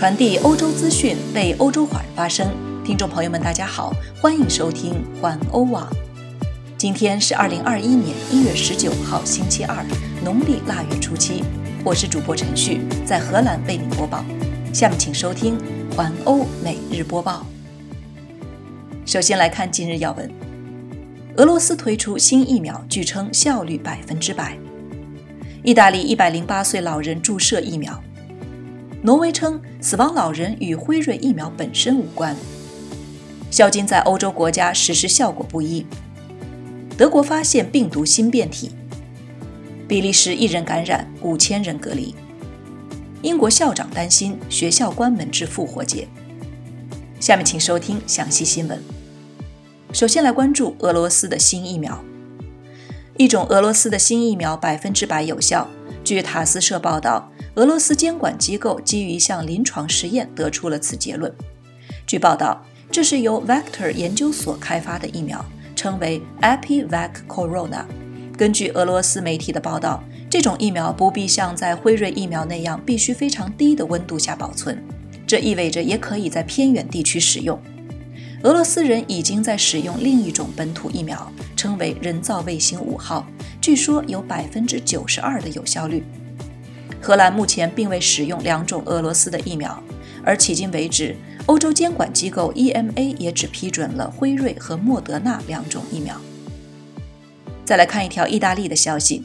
传递欧洲资讯，为欧洲华人发声。听众朋友们，大家好，欢迎收听环欧网。今天是二零二一年一月十九号，星期二，农历腊月初七。我是主播陈旭，在荷兰为您播报。下面请收听环欧每日播报。首先来看今日要闻：俄罗斯推出新疫苗，据称效率百分之百。意大利一百零八岁老人注射疫苗。挪威称死亡老人与辉瑞疫苗本身无关。宵禁在欧洲国家实施效果不一。德国发现病毒新变体。比利时一人感染，五千人隔离。英国校长担心学校关门至复活节。下面请收听详细新闻。首先来关注俄罗斯的新疫苗。一种俄罗斯的新疫苗百分之百有效。据塔斯社报道。俄罗斯监管机构基于一项临床实验得出了此结论。据报道，这是由 Vector 研究所开发的疫苗，称为 Epivac Corona。根据俄罗斯媒体的报道，这种疫苗不必像在辉瑞疫苗那样必须非常低的温度下保存，这意味着也可以在偏远地区使用。俄罗斯人已经在使用另一种本土疫苗，称为人造卫星五号，据说有百分之九十二的有效率。荷兰目前并未使用两种俄罗斯的疫苗，而迄今为止，欧洲监管机构 EMA 也只批准了辉瑞和莫德纳两种疫苗。再来看一条意大利的消息：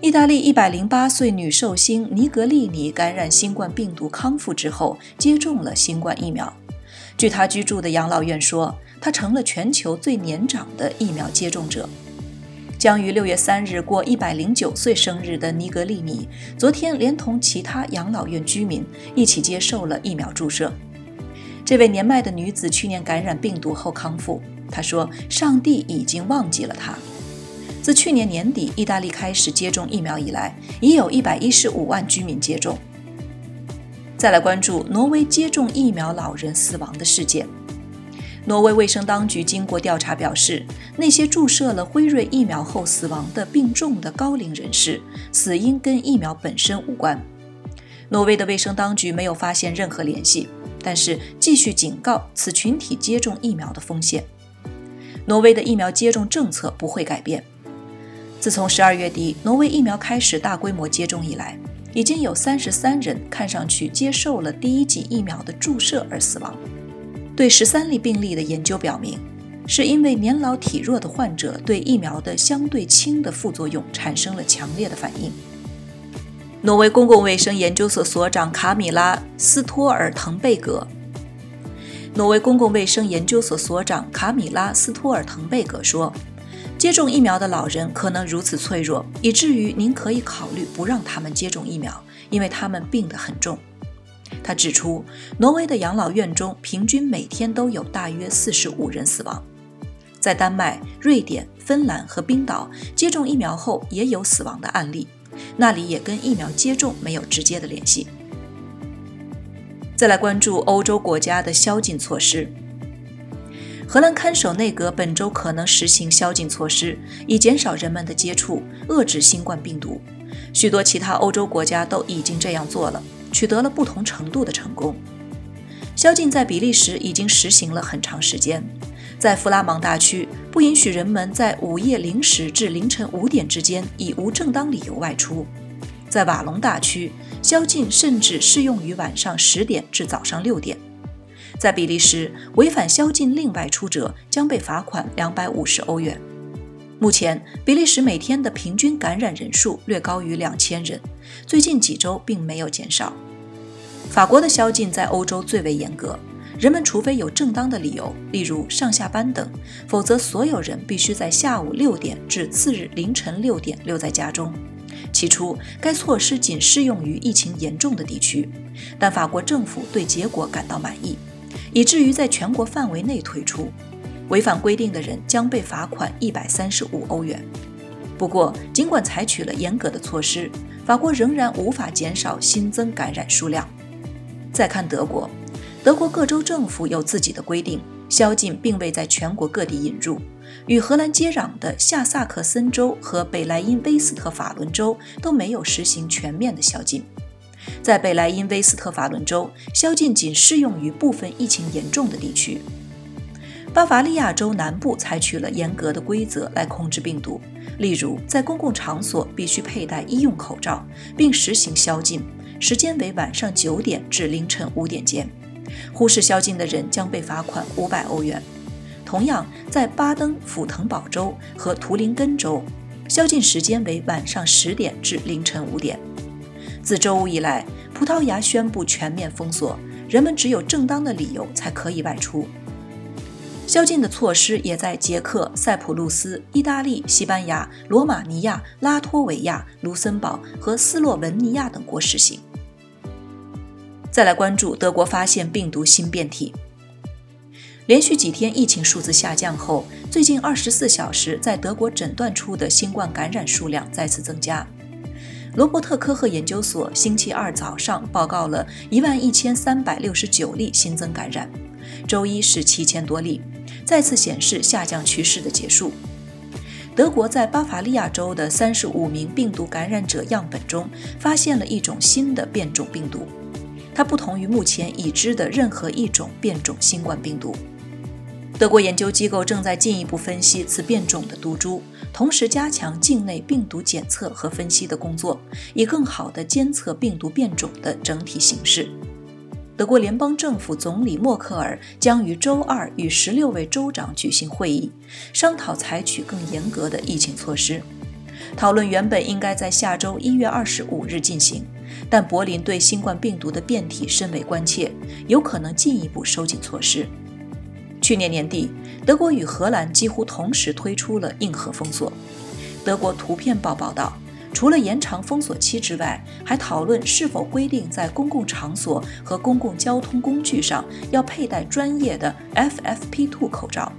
意大利108岁女寿星尼格利尼感染新冠病毒康复之后，接种了新冠疫苗。据她居住的养老院说，她成了全球最年长的疫苗接种者。将于六月三日过一百零九岁生日的尼格利尼，昨天连同其他养老院居民一起接受了疫苗注射。这位年迈的女子去年感染病毒后康复。她说：“上帝已经忘记了她。”自去年年底意大利开始接种疫苗以来，已有一百一十五万居民接种。再来关注挪威接种疫苗老人死亡的事件。挪威卫生当局经过调查表示，那些注射了辉瑞疫苗后死亡的病重的高龄人士，死因跟疫苗本身无关。挪威的卫生当局没有发现任何联系，但是继续警告此群体接种疫苗的风险。挪威的疫苗接种政策不会改变。自从十二月底挪威疫苗开始大规模接种以来，已经有三十三人看上去接受了第一剂疫苗的注射而死亡。对十三例病例的研究表明，是因为年老体弱的患者对疫苗的相对轻的副作用产生了强烈的反应。挪威公共卫生研究所所长卡米拉·斯托尔滕贝格。挪威公共卫生研究所所长卡米拉·斯托尔滕贝格说：“接种疫苗的老人可能如此脆弱，以至于您可以考虑不让他们接种疫苗，因为他们病得很重。”他指出，挪威的养老院中平均每天都有大约四十五人死亡。在丹麦、瑞典、芬兰和冰岛接种疫苗后也有死亡的案例，那里也跟疫苗接种没有直接的联系。再来关注欧洲国家的宵禁措施。荷兰看守内阁本周可能实行宵禁措施，以减少人们的接触，遏制新冠病毒。许多其他欧洲国家都已经这样做了。取得了不同程度的成功。宵禁在比利时已经实行了很长时间，在弗拉芒大区不允许人们在午夜零时至凌晨五点之间以无正当理由外出；在瓦隆大区，宵禁甚至适用于晚上十点至早上六点。在比利时，违反宵禁令外出者将被罚款两百五十欧元。目前，比利时每天的平均感染人数略高于两千人，最近几周并没有减少。法国的宵禁在欧洲最为严格，人们除非有正当的理由，例如上下班等，否则所有人必须在下午六点至次日凌晨六点留在家中。起初，该措施仅适用于疫情严重的地区，但法国政府对结果感到满意，以至于在全国范围内推出。违反规定的人将被罚款一百三十五欧元。不过，尽管采取了严格的措施，法国仍然无法减少新增感染数量。再看德国，德国各州政府有自己的规定，宵禁并未在全国各地引入。与荷兰接壤的下萨克森州和北莱茵威斯特法伦州都没有实行全面的宵禁。在北莱茵威斯特法伦州，宵禁仅适用于部分疫情严重的地区。巴伐利亚州南部采取了严格的规则来控制病毒，例如在公共场所必须佩戴医用口罩，并实行宵禁，时间为晚上九点至凌晨五点间。忽视宵禁的人将被罚款五百欧元。同样，在巴登符腾堡州和图林根州，宵禁时间为晚上十点至凌晨五点。自周五以来，葡萄牙宣布全面封锁，人们只有正当的理由才可以外出。宵禁的措施也在捷克、塞浦路斯、意大利、西班牙、罗马尼亚、拉脱维亚、卢森堡和斯洛文尼亚等国实行。再来关注德国发现病毒新变体，连续几天疫情数字下降后，最近二十四小时在德国诊断出的新冠感染数量再次增加。罗伯特科赫研究所星期二早上报告了一万一千三百六十九例新增感染，周一是七千多例。再次显示下降趋势的结束。德国在巴伐利亚州的三十五名病毒感染者样本中发现了一种新的变种病毒，它不同于目前已知的任何一种变种新冠病毒。德国研究机构正在进一步分析此变种的毒株，同时加强境内病毒检测和分析的工作，以更好地监测病毒变种的整体形势。德国联邦政府总理默克尔将于周二与十六位州长举行会议，商讨采取更严格的疫情措施。讨论原本应该在下周一月二十五日进行，但柏林对新冠病毒的变体深为关切，有可能进一步收紧措施。去年年底，德国与荷兰几乎同时推出了硬核封锁。德国图片报报道。除了延长封锁期之外，还讨论是否规定在公共场所和公共交通工具上要佩戴专业的 FFP2 口罩，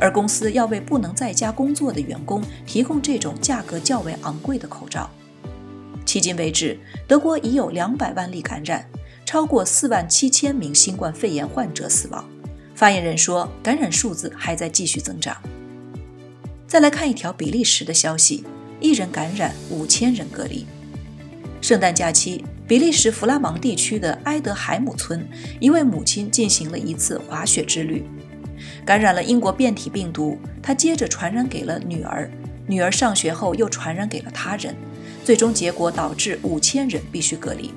而公司要为不能在家工作的员工提供这种价格较为昂贵的口罩。迄今为止，德国已有两百万例感染，超过四万七千名新冠肺炎患者死亡。发言人说，感染数字还在继续增长。再来看一条比利时的消息。一人感染，五千人隔离。圣诞假期，比利时弗拉芒地区的埃德海姆村，一位母亲进行了一次滑雪之旅，感染了英国变体病毒。她接着传染给了女儿，女儿上学后又传染给了他人，最终结果导致五千人必须隔离。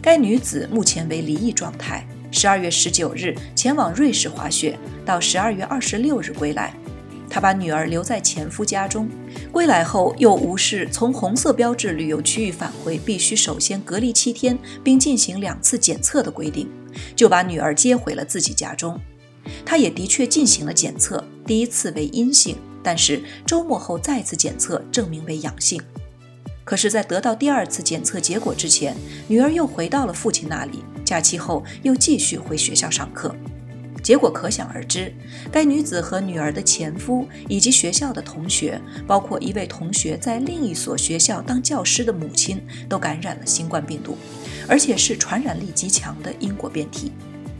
该女子目前为离异状态，十二月十九日前往瑞士滑雪，到十二月二十六日归来。她把女儿留在前夫家中，归来后又无视从红色标志旅游区域返回必须首先隔离七天并进行两次检测的规定，就把女儿接回了自己家中。她也的确进行了检测，第一次为阴性，但是周末后再次检测证明为阳性。可是，在得到第二次检测结果之前，女儿又回到了父亲那里，假期后又继续回学校上课。结果可想而知，该女子和女儿的前夫以及学校的同学，包括一位同学在另一所学校当教师的母亲，都感染了新冠病毒，而且是传染力极强的英国变体。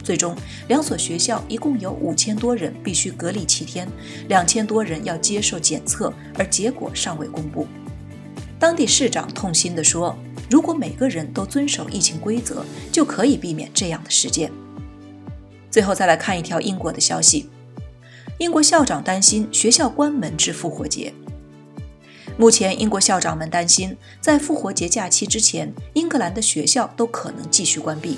最终，两所学校一共有五千多人必须隔离七天，两千多人要接受检测，而结果尚未公布。当地市长痛心地说：“如果每个人都遵守疫情规则，就可以避免这样的事件。”最后再来看一条英国的消息：英国校长担心学校关门至复活节。目前，英国校长们担心，在复活节假期之前，英格兰的学校都可能继续关闭。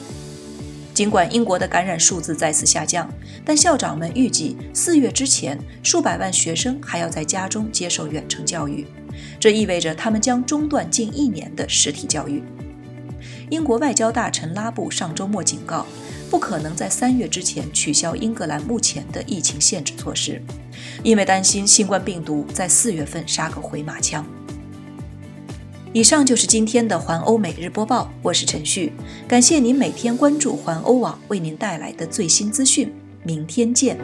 尽管英国的感染数字再次下降，但校长们预计四月之前，数百万学生还要在家中接受远程教育，这意味着他们将中断近一年的实体教育。英国外交大臣拉布上周末警告。不可能在三月之前取消英格兰目前的疫情限制措施，因为担心新冠病毒在四月份杀个回马枪。以上就是今天的环欧每日播报，我是陈旭，感谢您每天关注环欧网为您带来的最新资讯，明天见。